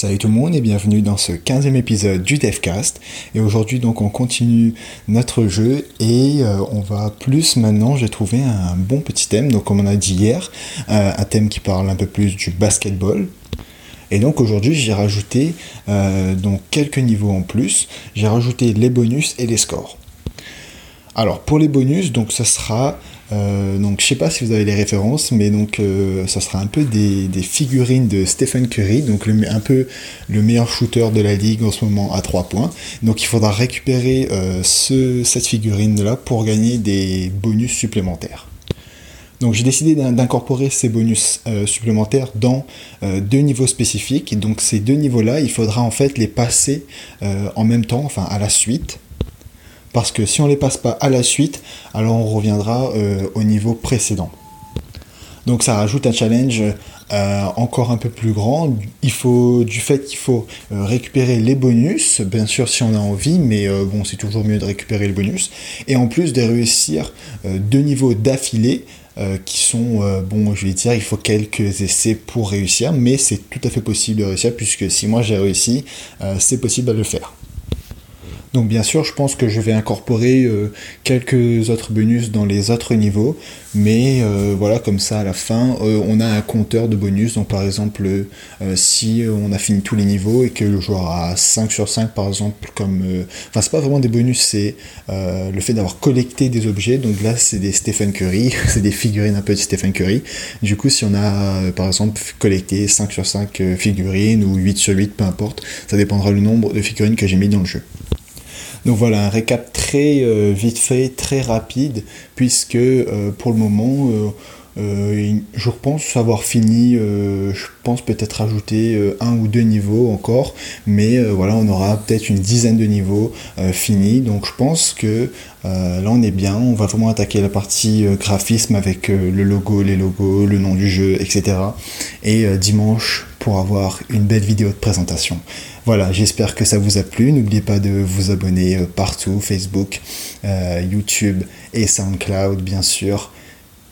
Salut tout le monde et bienvenue dans ce 15e épisode du Devcast. Et aujourd'hui donc on continue notre jeu et euh, on va plus maintenant, j'ai trouvé un bon petit thème, donc comme on a dit hier, euh, un thème qui parle un peu plus du basketball. Et donc aujourd'hui j'ai rajouté euh, donc quelques niveaux en plus, j'ai rajouté les bonus et les scores. Alors pour les bonus, donc ça sera euh, donc je sais pas si vous avez les références, mais donc euh, ça sera un peu des, figurines de Stephen Curry, donc un peu le meilleur shooter de la ligue en ce moment à 3 points. Donc il faudra récupérer euh, cette figurine là pour gagner des bonus supplémentaires. Donc j'ai décidé d'incorporer ces bonus supplémentaires dans deux niveaux spécifiques. Donc ces deux niveaux-là, il faudra en fait les passer en même temps, enfin à la suite, parce que si on ne les passe pas à la suite, alors on reviendra euh, au niveau précédent. Donc ça rajoute un challenge euh, encore un peu plus grand. Il faut du fait qu'il faut euh, récupérer les bonus, bien sûr si on a envie, mais bon c'est toujours mieux de récupérer le bonus. Et en plus de réussir deux niveaux d'affilée. qui sont, bon, je vais dire, il faut quelques essais pour réussir, mais c'est tout à fait possible de réussir, puisque si moi j'ai réussi, c'est possible de le faire. Donc bien sûr, je pense que je vais incorporer euh, quelques autres bonus dans les autres niveaux, mais euh, voilà, comme ça à la fin, euh, on a un compteur de bonus. Donc par exemple, si on a fini tous les niveaux et que le joueur a 5 sur 5 par exemple, comme... Enfin, c'est pas vraiment des bonus, c'est le fait d'avoir collecté des objets. Donc là, c'est des Stephen Curry, c'est des figurines un peu de Stephen Curry. Du coup, si on a par exemple collecté 5 sur 5 figurines ou 8 sur 8, peu importe, ça dépendra du nombre de figurines que j'ai mis dans le jeu. Donc voilà, un récap très euh, vite fait, très rapide, puisque euh, pour le moment, euh, je pense avoir fini, je pense peut-être ajouter un ou deux niveaux encore, mais voilà, on aura peut-être une dizaine de niveaux finis. Donc je pense que là on est bien, on va vraiment attaquer la partie graphisme avec le logo, les logos, le nom du jeu, etc. Et dimanche pour avoir une belle vidéo de présentation. Voilà, j'espère que ça vous a plu. N'oubliez pas de vous abonner euh, partout, Facebook, euh, YouTube et SoundCloud, bien sûr.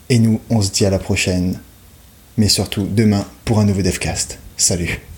Et nous, on se dit à la prochaine. Mais surtout, demain, pour un nouveau Devcast. Salut